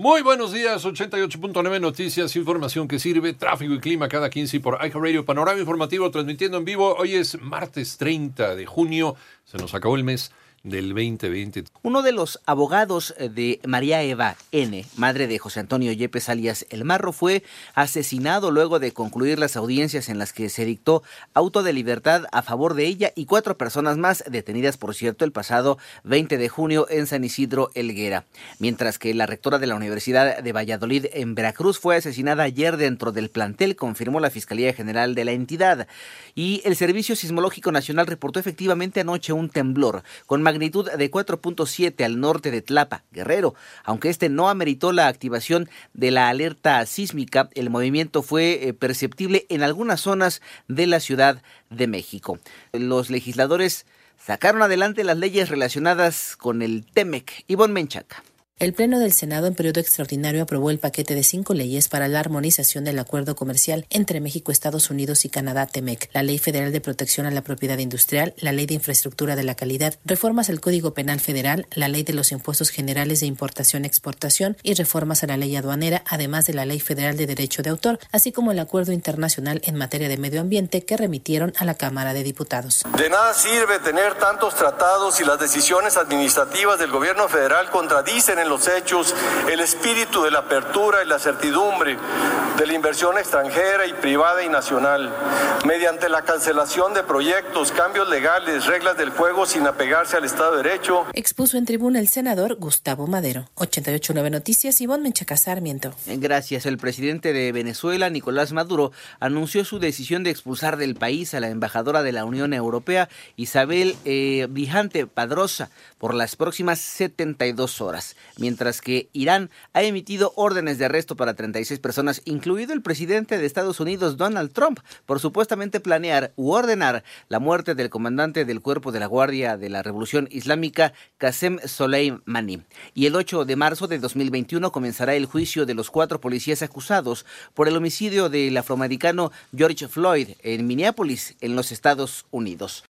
Muy buenos días, 88.9 Noticias, información que sirve, tráfico y clima cada 15 por Radio Panorama Informativo transmitiendo en vivo. Hoy es martes 30 de junio, se nos acabó el mes del 2020. Uno de los abogados eh, de María Eva N., madre de José Antonio Yepes alias El Marro, fue asesinado luego de concluir las audiencias en las que se dictó auto de libertad a favor de ella y cuatro personas más detenidas, por cierto, el pasado 20 de junio en San Isidro Elguera. Mientras que la rectora de la Universidad de Valladolid en Veracruz fue asesinada ayer dentro del plantel, confirmó la Fiscalía General de la entidad. Y el Servicio Sismológico Nacional reportó efectivamente anoche un temblor con magnitud de 4.7 al norte de Tlapa, Guerrero. Aunque este no ameritó la activación de la alerta sísmica, el movimiento fue eh, perceptible en algunas zonas de la Ciudad de México. Los legisladores sacaron adelante las leyes relacionadas con el TEMEC. Ivonne Menchaca. El Pleno del Senado en periodo extraordinario aprobó el paquete de cinco leyes para la armonización del acuerdo comercial entre México, Estados Unidos y Canadá, TEMEC, la Ley Federal de Protección a la Propiedad Industrial, la Ley de Infraestructura de la Calidad, reformas al Código Penal Federal, la Ley de los Impuestos Generales de Importación-Exportación y reformas a la Ley Aduanera, además de la Ley Federal de Derecho de Autor, así como el Acuerdo Internacional en materia de medio ambiente que remitieron a la Cámara de Diputados. De nada sirve tener tantos tratados y las decisiones administrativas del gobierno federal contradicen el los hechos el espíritu de la apertura y la certidumbre de la inversión extranjera y privada y nacional, mediante la cancelación de proyectos, cambios legales, reglas del juego sin apegarse al Estado de Derecho. Expuso en tribuna el senador Gustavo Madero. 889 Noticias, Ivonne Menchaca Sarmiento. Gracias. El presidente de Venezuela, Nicolás Maduro, anunció su decisión de expulsar del país a la embajadora de la Unión Europea, Isabel eh, Vijante Padrosa, por las próximas 72 horas mientras que Irán ha emitido órdenes de arresto para 36 personas, incluido el presidente de Estados Unidos, Donald Trump, por supuestamente planear u ordenar la muerte del comandante del cuerpo de la Guardia de la Revolución Islámica, Qasem Soleimani. Y el 8 de marzo de 2021 comenzará el juicio de los cuatro policías acusados por el homicidio del afroamericano George Floyd en Minneapolis, en los Estados Unidos.